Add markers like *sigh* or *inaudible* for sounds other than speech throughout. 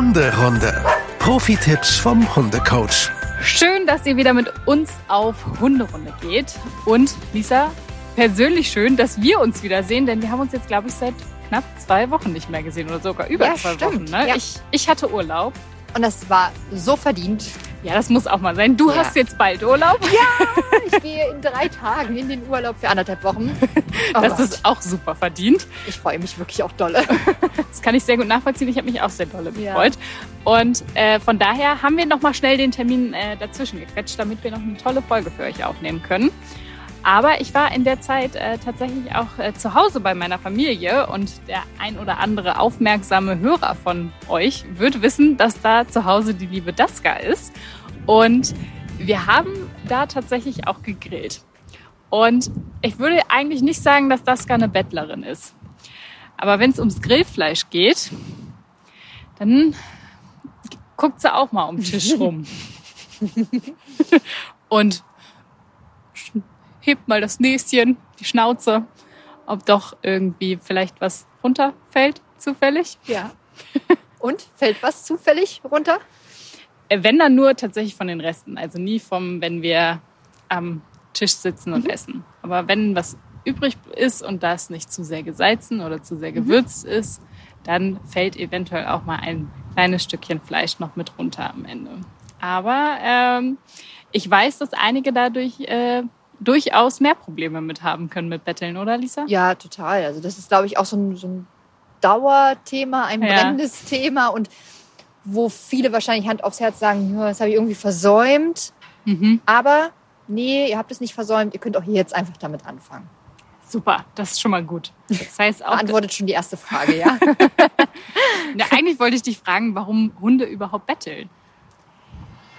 Hunderunde. Profi-Tipps vom Hundecoach. Schön, dass ihr wieder mit uns auf Hunderunde geht. Und Lisa, persönlich schön, dass wir uns wiedersehen, denn wir haben uns jetzt, glaube ich, seit knapp zwei Wochen nicht mehr gesehen oder sogar über Ja, zwei stimmt. Wochen. Ne? Ja. Ich, ich hatte Urlaub. Und das war so verdient. Ja, das muss auch mal sein. Du Ja. hast jetzt bald Urlaub. Ich gehe in drei Tagen in den Urlaub für anderthalb Wochen. Oh *laughs* das Gott, ist auch super verdient. ich freue mich wirklich auch dolle. *laughs* Das kann ich sehr gut nachvollziehen. Ich habe mich auch sehr dolle Ja. gefreut. Und äh, von daher haben wir noch mal schnell den Termin äh, dazwischen gequetscht, damit wir noch eine tolle Folge für euch aufnehmen können. Aber ich war in der Zeit äh, tatsächlich auch äh, zu Hause bei meiner Familie und der ein oder andere aufmerksame Hörer von euch wird wissen, dass da zu Hause die liebe Daska ist. Und wir haben da tatsächlich auch gegrillt. Und ich würde eigentlich nicht sagen, dass Daska eine Bettlerin ist. Aber wenn es ums Grillfleisch geht, dann guckt sie auch mal um den Tisch *laughs* rum. Und hebt mal das Näschen, die Schnauze, ob doch irgendwie vielleicht was runterfällt, zufällig. Ja. *laughs* Und fällt was zufällig runter? Äh, Wenn dann nur tatsächlich von den Resten, also nie vom, wenn wir am Tisch sitzen und essen. Aber wenn was übrig ist und das nicht zu sehr gesalzen oder zu sehr gewürzt ist, dann fällt eventuell auch mal ein kleines Stückchen Fleisch noch mit runter am Ende. Aber ähm, ich weiß, dass einige dadurch äh, durchaus mehr Probleme mit haben können mit Betteln, oder Lisa? Ja, total. Also das ist, glaube ich, auch so ein, so ein Dauerthema, ein Ja. brennendes Thema und wo viele wahrscheinlich Hand aufs Herz sagen, das habe ich irgendwie versäumt. Mhm. Aber nee, ihr habt es nicht versäumt. Ihr könnt auch jetzt einfach damit anfangen. Super, das ist schon mal gut. Das heißt auch, Beantwortet schon die erste Frage, ja? *laughs* ja, eigentlich wollte ich dich fragen, warum Hunde überhaupt betteln.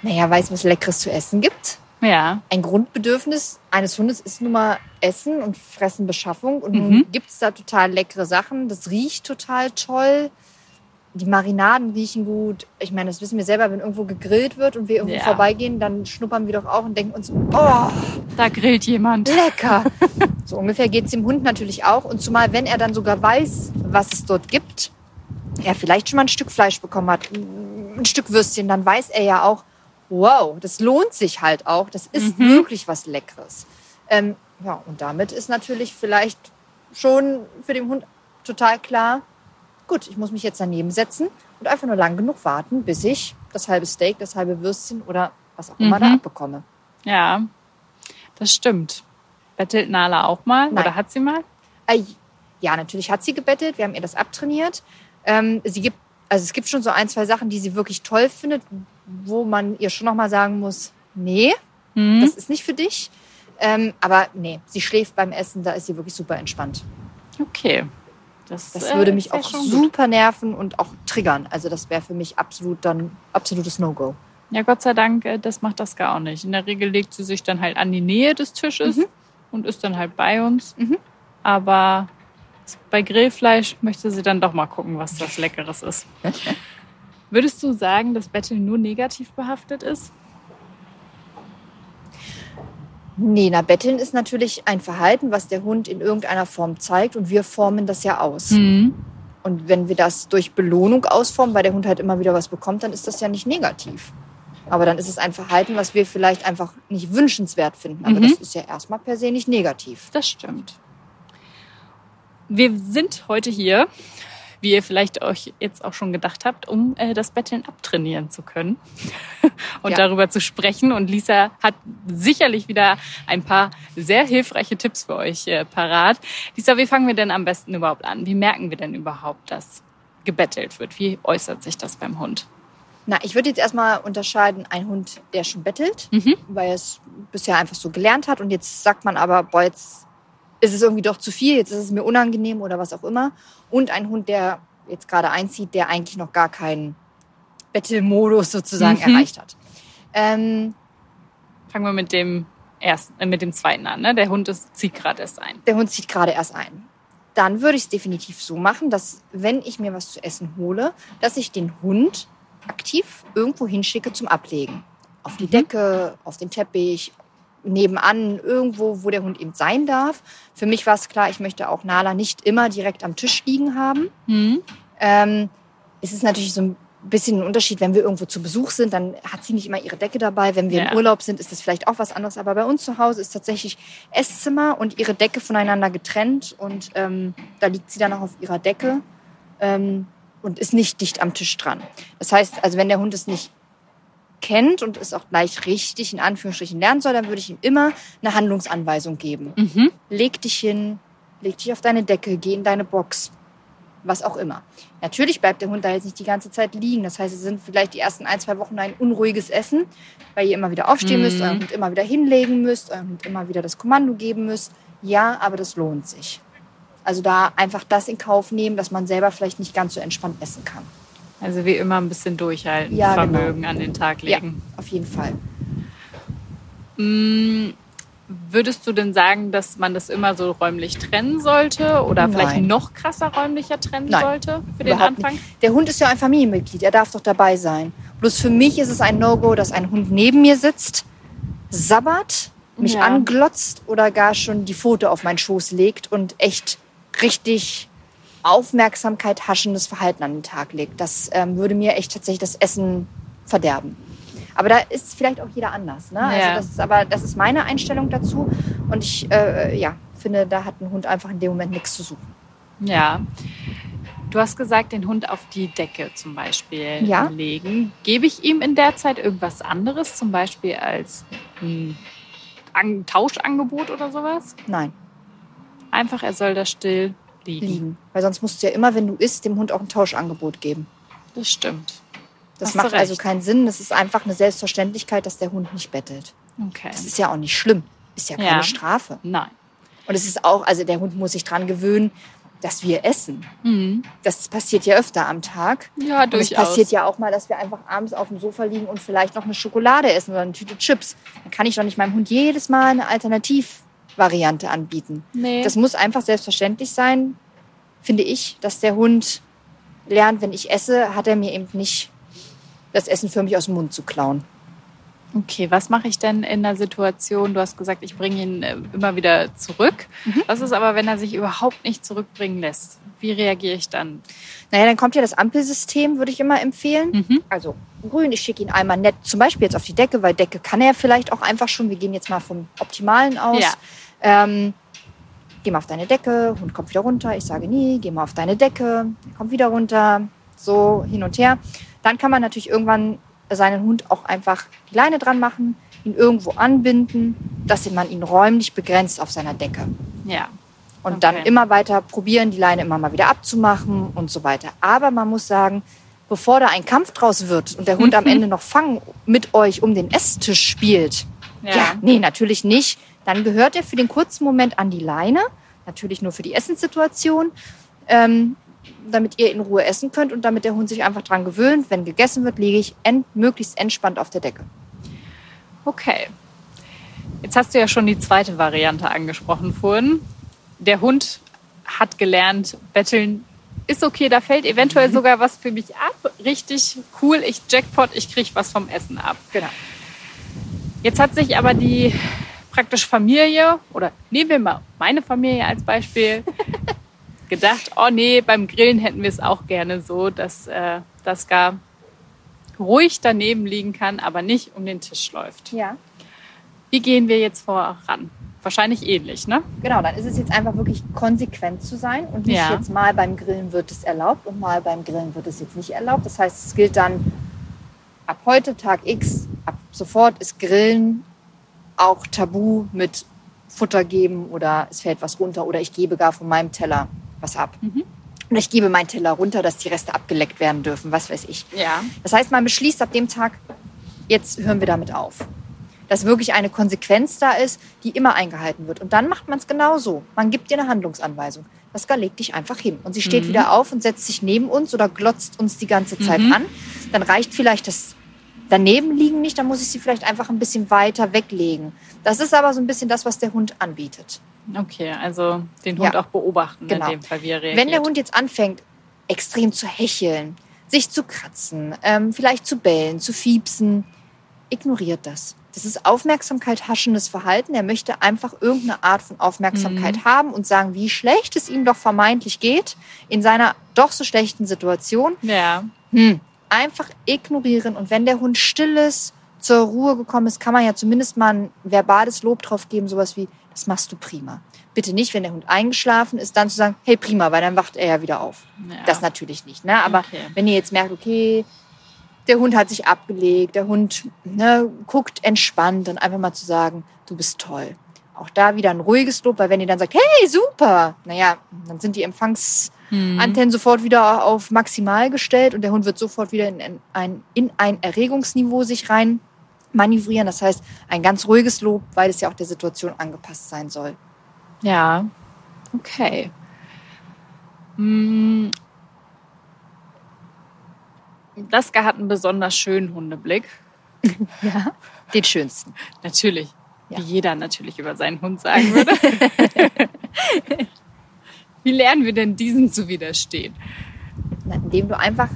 naja, weil es was Leckeres zu essen gibt. Ja. ein Grundbedürfnis eines Hundes ist nun mal Essen und Fressen, Beschaffung. Und Mhm. nun gibt es da total leckere Sachen. Das riecht total toll. Die Marinaden riechen gut. Ich meine, das wissen wir selber, wenn irgendwo gegrillt wird und wir irgendwo Ja. vorbeigehen, dann schnuppern wir doch auch und denken uns, oh, Da grillt jemand. lecker. *laughs* so ungefähr geht es dem Hund natürlich auch. Und zumal, wenn er dann sogar weiß, was es dort gibt, er vielleicht schon mal ein Stück Fleisch bekommen hat, ein Stück Würstchen, dann weiß er ja auch, wow, das lohnt sich halt auch. Das ist Mhm. wirklich was Leckeres. Ähm, ja, und damit ist natürlich vielleicht schon für den Hund total klar, gut, ich muss mich jetzt daneben setzen und einfach nur lang genug warten, bis ich das halbe Steak, das halbe Würstchen oder was auch immer Mhm. da abbekomme. Ja, das stimmt. Bettelt Nala auch mal? Nein. Oder hat sie mal? Äh, ja, natürlich hat sie gebettelt. Wir haben ihr das abtrainiert. Ähm, sie gibt, also es gibt schon so ein, zwei Sachen, die sie wirklich toll findet, wo man ihr schon noch mal sagen muss, nee, Hm? das ist nicht für dich. Ähm, aber nee, sie schläft beim Essen, da ist sie wirklich super entspannt. Okay. Das, Das äh, würde mich ist ja auch gut. super nerven und auch triggern. Also das wäre für mich absolut dann absolutes No-Go. Ja, Gott sei Dank, äh, das macht das gar nicht. In der Regel legt sie sich dann halt an die Nähe des Tisches Mhm. und ist dann halt bei uns. Mhm. Aber bei Grillfleisch möchte sie dann doch mal gucken, was das Leckeres ist. *laughs* Würdest du sagen, dass Betteln nur negativ behaftet ist? Nee, na, Betteln ist natürlich ein Verhalten, was der Hund in irgendeiner Form zeigt und wir formen das ja aus. Mhm. Und wenn wir das durch Belohnung ausformen, weil der Hund halt immer wieder was bekommt, dann ist das ja nicht negativ. Aber dann ist es ein Verhalten, was wir vielleicht einfach nicht wünschenswert finden. Aber Mhm. das ist ja erstmal per se nicht negativ. Das stimmt. Wir sind heute hier, wie ihr vielleicht euch jetzt auch schon gedacht habt, um äh, das Betteln abtrainieren zu können *laughs* und Ja. darüber zu sprechen. Und Lisa hat sicherlich wieder ein paar sehr hilfreiche Tipps für euch äh, parat. Lisa, wie fangen wir denn am besten überhaupt an? Wie merken wir denn überhaupt, dass gebettelt wird? Wie äußert sich das beim Hund? Na, ich würde jetzt erstmal unterscheiden, ein Hund, der schon bettelt, Mhm. weil er es bisher einfach so gelernt hat. Und jetzt sagt man aber, boah, jetzt ist es irgendwie doch zu viel, jetzt ist es mir unangenehm oder was auch immer. Und ein Hund, der jetzt gerade einzieht, der eigentlich noch gar keinen Bettelmodus sozusagen Mhm. erreicht hat. Ähm, Fangen wir mit dem ersten, äh, mit dem zweiten an. Ne? Der Hund ist, zieht gerade erst ein. der Hund zieht gerade erst ein. Dann würde ich es definitiv so machen, dass wenn ich mir was zu essen hole, dass ich den Hund aktiv irgendwo hinschicke zum Ablegen. Auf die Mhm. Decke, auf den Teppich, nebenan, irgendwo, wo der Hund eben sein darf. Für mich war es klar, ich möchte auch Nala nicht immer direkt am Tisch liegen haben. Mhm. Ähm, es ist natürlich so ein bisschen ein Unterschied, wenn wir irgendwo zu Besuch sind, dann hat sie nicht immer ihre Decke dabei. Wenn wir Ja. im Urlaub sind, ist das vielleicht auch was anderes. Aber bei uns zu Hause ist tatsächlich Esszimmer und ihre Decke voneinander getrennt. Und ähm, da liegt sie dann auch auf ihrer Decke ähm, und ist nicht dicht am Tisch dran. Das heißt, also wenn der Hund es nicht kennt und es auch gleich richtig in Anführungsstrichen lernen soll, dann würde ich ihm immer eine Handlungsanweisung geben. Mhm. Leg dich hin, leg dich auf deine Decke, geh in deine Box, was auch immer. Natürlich bleibt der Hund da jetzt nicht die ganze Zeit liegen. Das heißt, es sind vielleicht die ersten ein, zwei Wochen ein unruhiges Essen, weil ihr immer wieder aufstehen Mhm. müsst, euren Hund immer wieder hinlegen müsst, eurem Hund immer wieder das Kommando geben müsst. Ja, aber das lohnt sich. Also da einfach das in Kauf nehmen, dass man selber vielleicht nicht ganz so entspannt essen kann. Also wie immer ein bisschen durchhalten, Ja, genau. Vermögen an den Tag Ja, legen. auf jeden Fall. Mm, Würdest du denn sagen, dass man das immer so räumlich trennen sollte oder vielleicht Nein. noch krasser räumlicher trennen Nein, sollte für den Anfang? Nicht. Der Hund ist ja ein Familienmitglied, er darf doch dabei sein. Bloß für mich ist es ein No-Go, dass ein Hund neben mir sitzt, sabbert, mich Ja. anglotzt oder gar schon die Pfote auf meinen Schoß legt und echt richtig Aufmerksamkeit haschendes Verhalten an den Tag legt. Das ähm, würde mir echt tatsächlich das Essen verderben. Aber da ist vielleicht auch jeder anders. Ne? Ja. Also das ist aber das ist meine Einstellung dazu. Und ich äh, ja, finde, da hat ein Hund einfach in dem Moment nichts zu suchen. Ja. Du hast gesagt, den Hund auf die Decke zum Beispiel Ja. legen. Gebe ich ihm in der Zeit irgendwas anderes, zum Beispiel als ein An Tauschangebot oder sowas? Nein. Einfach, er soll da still liegen. liegen. Weil sonst musst du ja immer, wenn du isst, dem Hund auch ein Tauschangebot geben. Das stimmt. Das Hast macht also keinen Sinn. Das ist einfach eine Selbstverständlichkeit, dass der Hund nicht bettelt. Okay. Das ist ja auch nicht schlimm. Ist ja keine Ja. Strafe. Nein. Und es ist auch, also der Hund muss sich dran gewöhnen, dass wir essen. Mhm. Das passiert ja öfter am Tag. Ja, Und es durchaus. passiert ja auch mal, dass wir einfach abends auf dem Sofa liegen und vielleicht noch eine Schokolade essen oder eine Tüte Chips. Dann kann ich doch nicht meinem Hund jedes Mal eine Alternativvariante anbieten. Nee. Das muss einfach selbstverständlich sein, finde ich, dass der Hund lernt, wenn ich esse, hat er mir eben nicht das Essen für mich aus dem Mund zu klauen. Okay, was mache ich denn in der Situation? Du hast gesagt, ich bringe ihn äh, immer wieder zurück. Mhm. Was ist aber, wenn er sich überhaupt nicht zurückbringen lässt? Wie reagiere ich dann? Naja, dann kommt ja das Ampelsystem, würde ich immer empfehlen. Mhm. Also grün, ich schicke ihn einmal nett, zum Beispiel jetzt auf die Decke, weil Decke kann er vielleicht auch einfach schon. Wir gehen jetzt mal vom Optimalen aus. Ja. Ähm, geh mal auf deine Decke, Hund kommt wieder runter. Ich sage nie, geh mal auf deine Decke, er kommt wieder runter. So hin und her. Dann kann man natürlich irgendwann seinen Hund auch einfach die Leine dran machen, ihn irgendwo anbinden, dass man ihn räumlich begrenzt auf seiner Decke. Ja. Und Okay. dann immer weiter probieren, die Leine immer mal wieder abzumachen und so weiter. Aber man muss sagen, bevor da ein Kampf draus wird und der Hund am *laughs* Ende noch Fang mit euch um den Esstisch spielt, Ja. ja. nee, natürlich nicht. Dann gehört er für den kurzen Moment an die Leine, natürlich nur für die Essenssituation, ähm, damit ihr in Ruhe essen könnt und damit der Hund sich einfach dran gewöhnt. Wenn gegessen wird, liege ich ent möglichst entspannt auf der Decke. Okay. Jetzt hast du ja schon die zweite Variante angesprochen vorhin. Der Hund hat gelernt, betteln ist okay, da fällt eventuell sogar was für mich ab. Richtig cool, ich Jackpot, ich krieg was vom Essen ab. Genau. Jetzt hat sich aber die praktisch Familie, oder nehmen wir mal meine Familie als Beispiel, *laughs* gedacht, oh nee, beim Grillen hätten wir es auch gerne so, dass äh, das gar ruhig daneben liegen kann, aber nicht um den Tisch läuft. Ja. Wie gehen wir jetzt voran? Wahrscheinlich ähnlich, ne? Genau, dann ist es jetzt einfach wirklich konsequent zu sein und nicht Ja. jetzt mal beim Grillen wird es erlaubt und mal beim Grillen wird es jetzt nicht erlaubt. Das heißt, es gilt dann ab heute, Tag X, ab sofort ist Grillen auch tabu mit Futter geben oder es fällt was runter oder ich gebe gar von meinem Teller was ab. Und ich gebe meinen Teller runter, dass die Reste abgeleckt werden dürfen, was weiß ich. Ja. Das heißt, man beschließt ab dem Tag, jetzt hören wir damit auf. Dass wirklich eine Konsequenz da ist, die immer eingehalten wird. Und dann macht man es genauso. Man gibt dir eine Handlungsanweisung. Pascal legt dich einfach hin. Und sie steht wieder auf und setzt sich neben uns oder glotzt uns die ganze Zeit an. Dann reicht vielleicht das daneben liegen nicht, dann muss ich sie vielleicht einfach ein bisschen weiter weglegen. Das ist aber so ein bisschen das, was der Hund anbietet. Okay, also den Hund Ja. auch beobachten Genau. in dem Fall, wie er reagiert. Wenn der Hund jetzt anfängt, extrem zu hecheln, sich zu kratzen, ähm, vielleicht zu bellen, zu fiepsen, ignoriert das. Das ist Aufmerksamkeit haschendes Verhalten. Er möchte einfach irgendeine Art von Aufmerksamkeit haben und sagen, wie schlecht es ihm doch vermeintlich geht in seiner doch so schlechten Situation. Ja, Hm, einfach ignorieren. Und wenn der Hund still ist, zur Ruhe gekommen ist, kann man ja zumindest mal ein verbales Lob drauf geben, sowas wie, das machst du prima. Bitte nicht, wenn der Hund eingeschlafen ist, dann zu sagen, hey prima, weil dann wacht er ja wieder auf. Ja. Das natürlich nicht. Ne? Aber Okay. wenn ihr jetzt merkt, okay, der Hund hat sich abgelegt, der Hund ne, guckt entspannt, dann einfach mal zu sagen, du bist toll. Auch da wieder ein ruhiges Lob, weil wenn ihr dann sagt, hey, super, naja, dann sind die Empfangsantennen sofort wieder auf maximal gestellt und der Hund wird sofort wieder in ein, in ein Erregungsniveau sich rein manövrieren. Das heißt, ein ganz ruhiges Lob, weil es ja auch der Situation angepasst sein soll. Ja, okay. Hm. Daska hat einen besonders schönen Hundeblick. *laughs* Ja. Den schönsten. Natürlich. Ja. Wie jeder natürlich über seinen Hund sagen würde. *laughs* Wie lernen wir denn diesen zu widerstehen? Na, Indem du einfach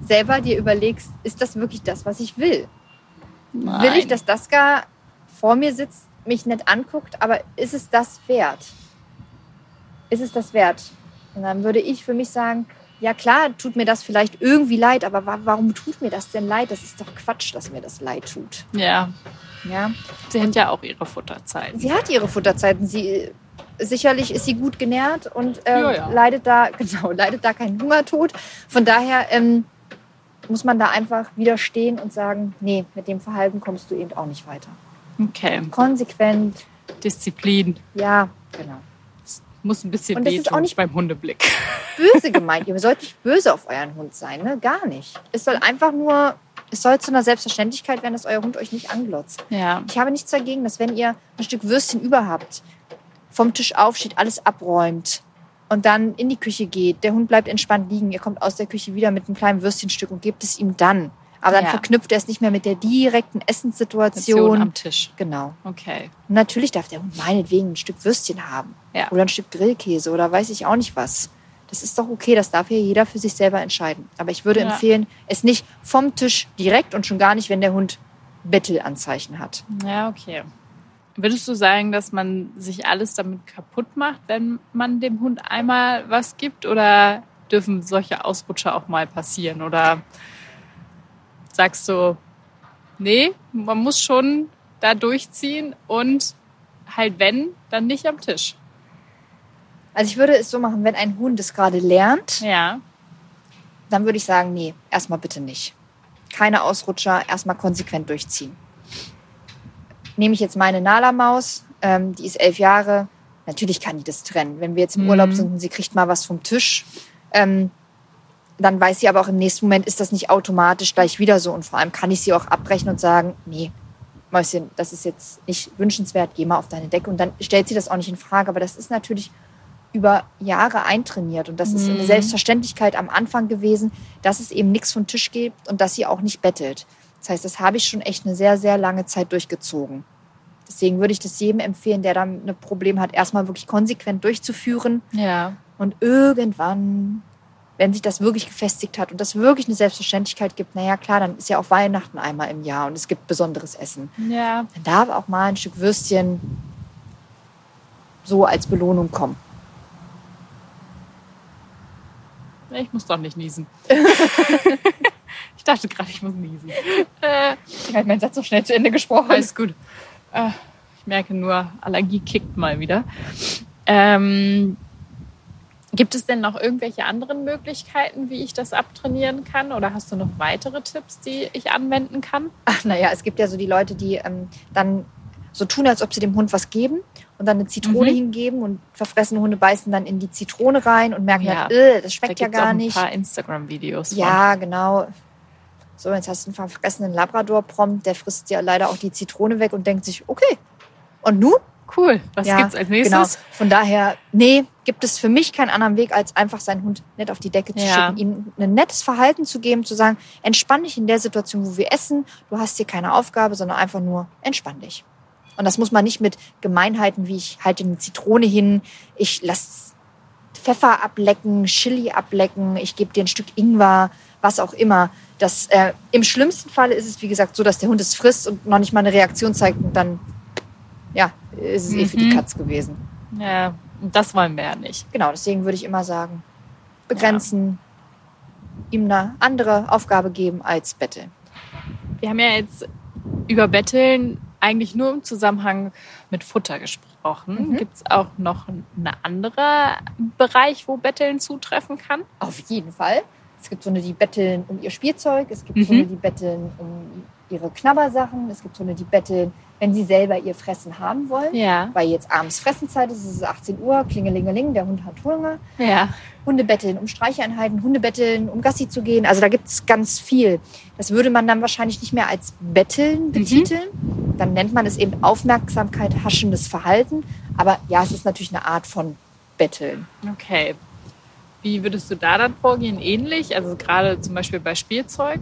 selber dir überlegst, ist das wirklich das, was ich will? Will ich, dass Daska vor mir sitzt, mich nett anguckt, aber ist es das wert? Ist es das wert? Und dann würde ich für mich sagen, ja klar, tut mir das vielleicht irgendwie leid, aber wa warum tut mir das denn leid? Das ist doch Quatsch, dass mir das leid tut. Ja, Ja, sie hat ja auch ihre Futterzeit. sie hat ihre Futterzeiten. Sie sicherlich ist sie gut genährt und ähm, Ja, ja. leidet da *laughs* genau leidet da keinen Hungertod. Von daher ähm, muss man da einfach widerstehen und sagen, nee, mit dem Verhalten kommst du eben auch nicht weiter. Okay, Konsequent, Disziplin. ja, genau. Muss ein bisschen Und das ist auch nicht- beim Hundeblick. *laughs* Böse gemeint. Ihr sollt nicht böse auf euren Hund sein, ne? Gar nicht. Es soll einfach nur, es soll zu einer Selbstverständlichkeit werden, dass euer Hund euch nicht anglotzt. Ja, Ich habe nichts dagegen, dass wenn ihr ein Stück Würstchen über habt, vom Tisch aufsteht, alles abräumt und dann in die Küche geht, der Hund bleibt entspannt liegen, ihr kommt aus der Küche wieder mit einem kleinen Würstchenstück und gebt es ihm dann. Aber dann Ja. verknüpft er es nicht mehr mit der direkten Situation Essenssituation. am Tisch. Genau. Okay. Und natürlich darf der Hund meinetwegen ein Stück Würstchen haben. Ja. Oder ein Stück Grillkäse oder weiß ich auch nicht was. Das ist doch okay, das darf ja jeder für sich selber entscheiden. Aber ich würde Ja. empfehlen, es nicht vom Tisch direkt und schon gar nicht, wenn der Hund Bettelanzeichen hat. Ja, okay. Würdest du sagen, dass man sich alles damit kaputt macht, wenn man dem Hund einmal was gibt? Oder dürfen solche Ausrutscher auch mal passieren? Oder sagst du, nee, man muss schon da durchziehen und halt wenn, dann nicht am Tisch? Also ich würde es so machen, wenn ein Hund es gerade lernt, Ja, dann würde ich sagen, nee, erstmal bitte nicht. Keine Ausrutscher, erstmal konsequent durchziehen. Nehme ich jetzt meine Nala-Maus, ähm, die ist elf Jahre, natürlich kann die das trennen. Wenn wir jetzt im Mhm. Urlaub sind und sie kriegt mal was vom Tisch, ähm, dann weiß sie aber auch im nächsten Moment, ist das nicht automatisch gleich wieder so. Und vor allem kann ich sie auch abbrechen und sagen, nee, Mäuschen, das ist jetzt nicht wünschenswert, geh mal auf deine Decke. Und dann stellt sie das auch nicht in Frage. Aber das ist natürlich über Jahre eintrainiert. Und das ist eine Mhm. Selbstverständlichkeit am Anfang gewesen, dass es eben nichts vom Tisch gibt und dass sie auch nicht bettelt. Das heißt, das habe ich schon echt eine sehr, sehr lange Zeit durchgezogen. Deswegen würde ich das jedem empfehlen, der dann ein Problem hat, erstmal wirklich konsequent durchzuführen ja, und irgendwann, wenn sich das wirklich gefestigt hat und das wirklich eine Selbstverständlichkeit gibt, naja klar, dann ist ja auch Weihnachten einmal im Jahr und es gibt besonderes Essen. ja. Dann darf auch mal ein Stück Würstchen so als Belohnung kommen. Ich muss doch nicht niesen. *laughs* ich dachte gerade, ich muss niesen. *laughs* Äh, Ich habe meinen Satz so schnell zu Ende gesprochen. Alles gut. Äh, ich merke nur, Allergie kickt mal wieder. Ähm, gibt es denn noch irgendwelche anderen Möglichkeiten, wie ich das abtrainieren kann? Oder hast du noch weitere Tipps, die ich anwenden kann? Ach, naja, es gibt ja so die Leute, die ähm, dann so tun, als ob sie dem Hund was geben und dann eine Zitrone Mhm. hingeben und verfressene Hunde beißen dann in die Zitrone rein und merken Ja. halt, das Da schmeckt ja gibt's auch gar ein nicht. paar Instagram-Videos. Ja, genau. So, jetzt hast du einen verfressenen Labrador-Prompt, der frisst ja leider auch die Zitrone weg und denkt sich, okay, und nun? Cool. Was Ja, gibt's als Genau. nächstes? Von daher, nee, gibt es für mich keinen anderen Weg, als einfach seinen Hund nett auf die Decke zu Ja. schicken, ihm ein nettes Verhalten zu geben, zu sagen, entspann dich in der Situation, wo wir essen. Du hast hier keine Aufgabe, sondern einfach nur entspann dich. Und das muss man nicht mit Gemeinheiten, wie ich halte eine Zitrone hin, ich lass Pfeffer ablecken, Chili ablecken, ich gebe dir ein Stück Ingwer, was auch immer. Das, äh, Im schlimmsten Falle ist es, wie gesagt, so, dass der Hund es frisst und noch nicht mal eine Reaktion zeigt und dann, ja, ist es eh für die Mhm. Katz gewesen. Ja, das wollen wir ja nicht. Genau, deswegen würde ich immer sagen, begrenzen, ihm eine andere Aufgabe geben als Betteln. Wir haben ja jetzt über Betteln eigentlich nur im Zusammenhang mit Futter gesprochen. Mhm. Gibt es auch noch einen anderen Bereich, wo Betteln zutreffen kann? Auf jeden Fall. Es gibt so eine, die betteln um ihr Spielzeug. Es gibt so Mhm. eine, die betteln um ihre Knabbersachen. Es gibt so eine, die betteln, wenn sie selber ihr Fressen haben wollen. Ja. Weil jetzt abends Fressenzeit ist, es ist 18 Uhr, klingelingeling, der Hund hat Hunger. Ja. Hunde betteln, um Streicheinheiten, Hunde betteln, um Gassi zu gehen. Also da gibt es ganz viel. Das würde man dann wahrscheinlich nicht mehr als Betteln betiteln. Dann nennt man es eben Aufmerksamkeit, haschendes Verhalten. Aber ja, es ist natürlich eine Art von Betteln. Okay. Wie würdest du da dann vorgehen? Ähnlich? Also gerade zum Beispiel bei Spielzeug?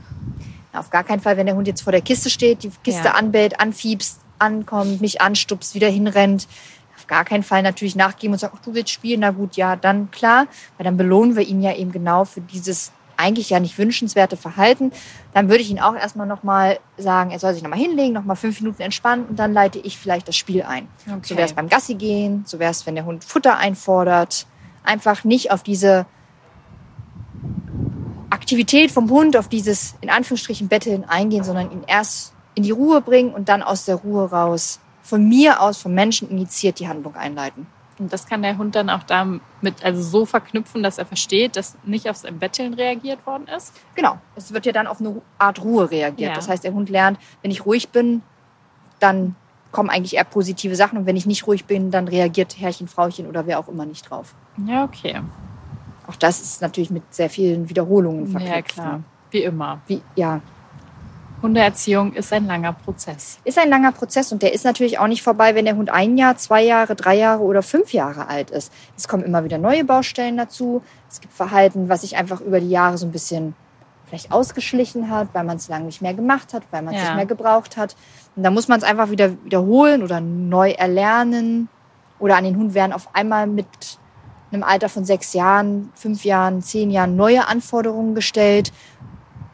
Auf gar keinen Fall, wenn der Hund jetzt vor der Kiste steht, die Kiste Ja. anbellt, anfiebst, ankommt, mich anstupst, wieder hinrennt. Auf gar keinen Fall natürlich nachgeben und sagen, ach, du willst spielen, na gut, ja, dann klar. Weil dann belohnen wir ihn ja eben genau für dieses eigentlich ja nicht wünschenswerte Verhalten. Dann würde ich ihn auch erstmal nochmal sagen, er soll sich nochmal hinlegen, nochmal fünf Minuten entspannen und dann leite ich vielleicht das Spiel ein. Okay. So wäre es beim Gassi gehen, so wäre es, wenn der Hund Futter einfordert. Einfach nicht auf diese Aktivität vom Hund, auf dieses in Anführungsstrichen Betteln eingehen, sondern ihn erst in die Ruhe bringen und dann aus der Ruhe raus von mir aus, vom Menschen initiiert die Handlung einleiten. Und das kann der Hund dann auch damit also so verknüpfen, dass er versteht, dass nicht auf sein Betteln reagiert worden ist. Genau, es wird ja dann auf eine Art Ruhe reagiert. Ja. Das heißt, der Hund lernt, wenn ich ruhig bin, dann kommen eigentlich eher positive Sachen und wenn ich nicht ruhig bin, dann reagiert Herrchen, Frauchen oder wer auch immer nicht drauf. Ja, okay. Auch das ist natürlich mit sehr vielen Wiederholungen verknüpft. Ja, klar. Wie immer. Wie, ja, Hundeerziehung ist ein langer Prozess. ist ein langer Prozess und der ist natürlich auch nicht vorbei, wenn der Hund ein Jahr, zwei Jahre, drei Jahre oder fünf Jahre alt ist. Es kommen immer wieder neue Baustellen dazu. Es gibt Verhalten, was sich einfach über die Jahre so ein bisschen vielleicht ausgeschlichen hat, weil man es lange nicht mehr gemacht hat, weil man es Ja. nicht mehr gebraucht hat. Und da muss man es einfach wieder wiederholen oder neu erlernen. Oder an den Hund werden auf einmal mit einem Alter von sechs Jahren, fünf Jahren, zehn Jahren neue Anforderungen gestellt.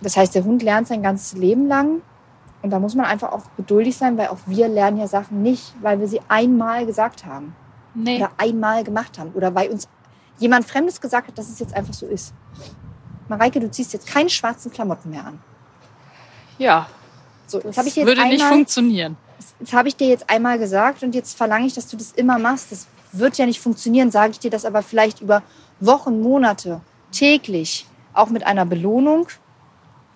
Das heißt, der Hund lernt sein ganzes Leben lang. Und da muss man einfach auch geduldig sein, weil auch wir lernen ja Sachen nicht, weil wir sie einmal gesagt haben Nee. oder einmal gemacht haben oder weil uns jemand Fremdes gesagt hat, dass es jetzt einfach so ist. Mareike, du ziehst jetzt keine schwarzen Klamotten mehr an. Ja, So, das das habe ich dir jetzt würde nicht einmal, funktionieren. das habe ich dir jetzt einmal gesagt und jetzt verlange ich, dass du das immer machst. Das wird ja nicht funktionieren, sage ich dir das aber vielleicht über Wochen, Monate, täglich, auch mit einer Belohnung.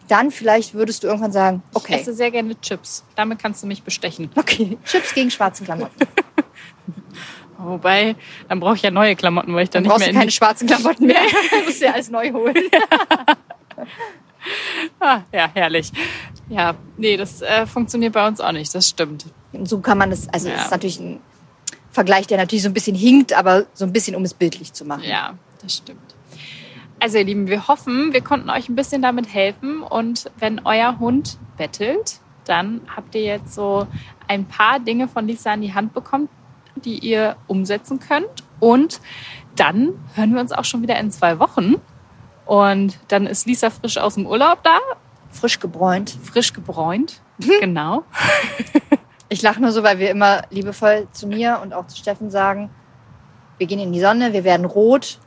Dann vielleicht würdest du irgendwann sagen, Ich okay, esse sehr gerne Chips. Damit kannst du mich bestechen. okay, Chips gegen schwarze Klamotten. *laughs* Wobei, dann brauche ich ja neue Klamotten, weil ich dann, Dann nicht brauchst mehr du in keine schwarzen Klamotten mehr. *laughs* Du musst dir alles neu holen. *laughs* Ah, ja, herrlich. Ja, nee, das äh, funktioniert bei uns auch nicht. Das stimmt. Und so kann man das, also Ja. das ist natürlich ein Vergleich, der natürlich so ein bisschen hinkt, aber so ein bisschen, um es bildlich zu machen. Ja, das stimmt. Also ihr Lieben, wir hoffen, wir konnten euch ein bisschen damit helfen. Und wenn euer Hund bettelt, dann habt ihr jetzt so ein paar Dinge von Lisa in die Hand bekommen, die ihr umsetzen könnt. Und dann hören wir uns auch schon wieder in zwei Wochen. Und dann ist Lisa frisch aus dem Urlaub da, Frisch gebräunt. frisch gebräunt. *laughs* Genau. *laughs* Ich lache nur so, weil wir immer liebevoll zu mir und auch zu Steffen sagen, wir gehen in die Sonne, wir werden rot,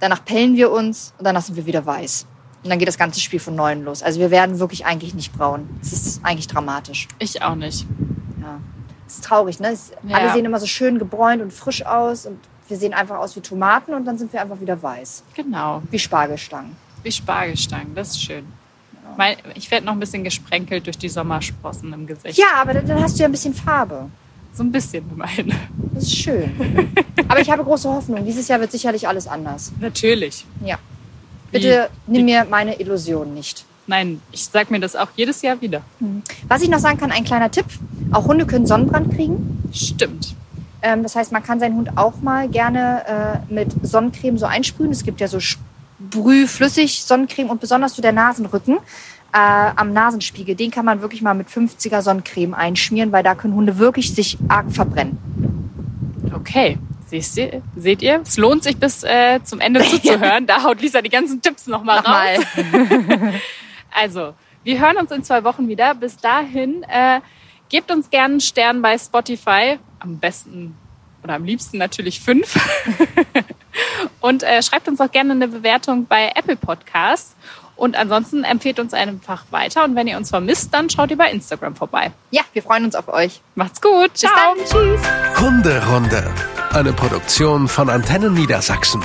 danach pellen wir uns und danach sind wir wieder weiß. Und dann geht das ganze Spiel von neuem los. Also wir werden wirklich eigentlich nicht braun. Es ist eigentlich dramatisch. Ich auch nicht. Ja. Es ist traurig, ne? Es, Ja. Alle sehen immer so schön gebräunt und frisch aus und wir sehen einfach aus wie Tomaten und dann sind wir einfach wieder weiß. Genau. Wie Spargelstangen. Wie Spargelstangen. Das ist schön. Mein, ich werde noch ein bisschen gesprenkelt durch die Sommersprossen im Gesicht. Ja, aber dann hast du ja ein bisschen Farbe. So ein bisschen immerhin. Das ist schön. aber ich habe große Hoffnung. Dieses Jahr wird sicherlich alles anders. Natürlich. Ja. Bitte nimm mir meine Illusion nicht. Nein, ich sag mir das auch jedes Jahr wieder. Was ich noch sagen kann, ein kleiner Tipp. Auch Hunde können Sonnenbrand kriegen. Stimmt. Ähm, das heißt, man kann seinen Hund auch mal gerne äh, mit Sonnencreme so einsprühen. Es gibt ja so Sprühflüssig Sonnencreme und besonders so der Nasenrücken äh, am Nasenspiegel. Den kann man wirklich mal mit 50er Sonnencreme einschmieren, weil da können Hunde wirklich sich arg verbrennen. Okay. Siehst ihr, seht ihr? Es lohnt sich bis äh, zum Ende *laughs* zuzuhören. Da haut Lisa die ganzen Tipps nochmal raus. Nochmal. *laughs* Also, wir hören uns in zwei Wochen wieder. Bis dahin, äh, gebt uns gerne einen Stern bei Spotify. Am besten oder am liebsten natürlich fünf. *laughs* Und äh, schreibt uns auch gerne eine Bewertung bei Apple Podcasts. Und ansonsten empfehlt uns einfach weiter. Und wenn ihr uns vermisst, dann schaut ihr bei Instagram vorbei. Ja, wir freuen uns auf euch. Macht's gut. Bis dann. Tschüss. Hunderunde. Eine Produktion von Antennen Niedersachsen.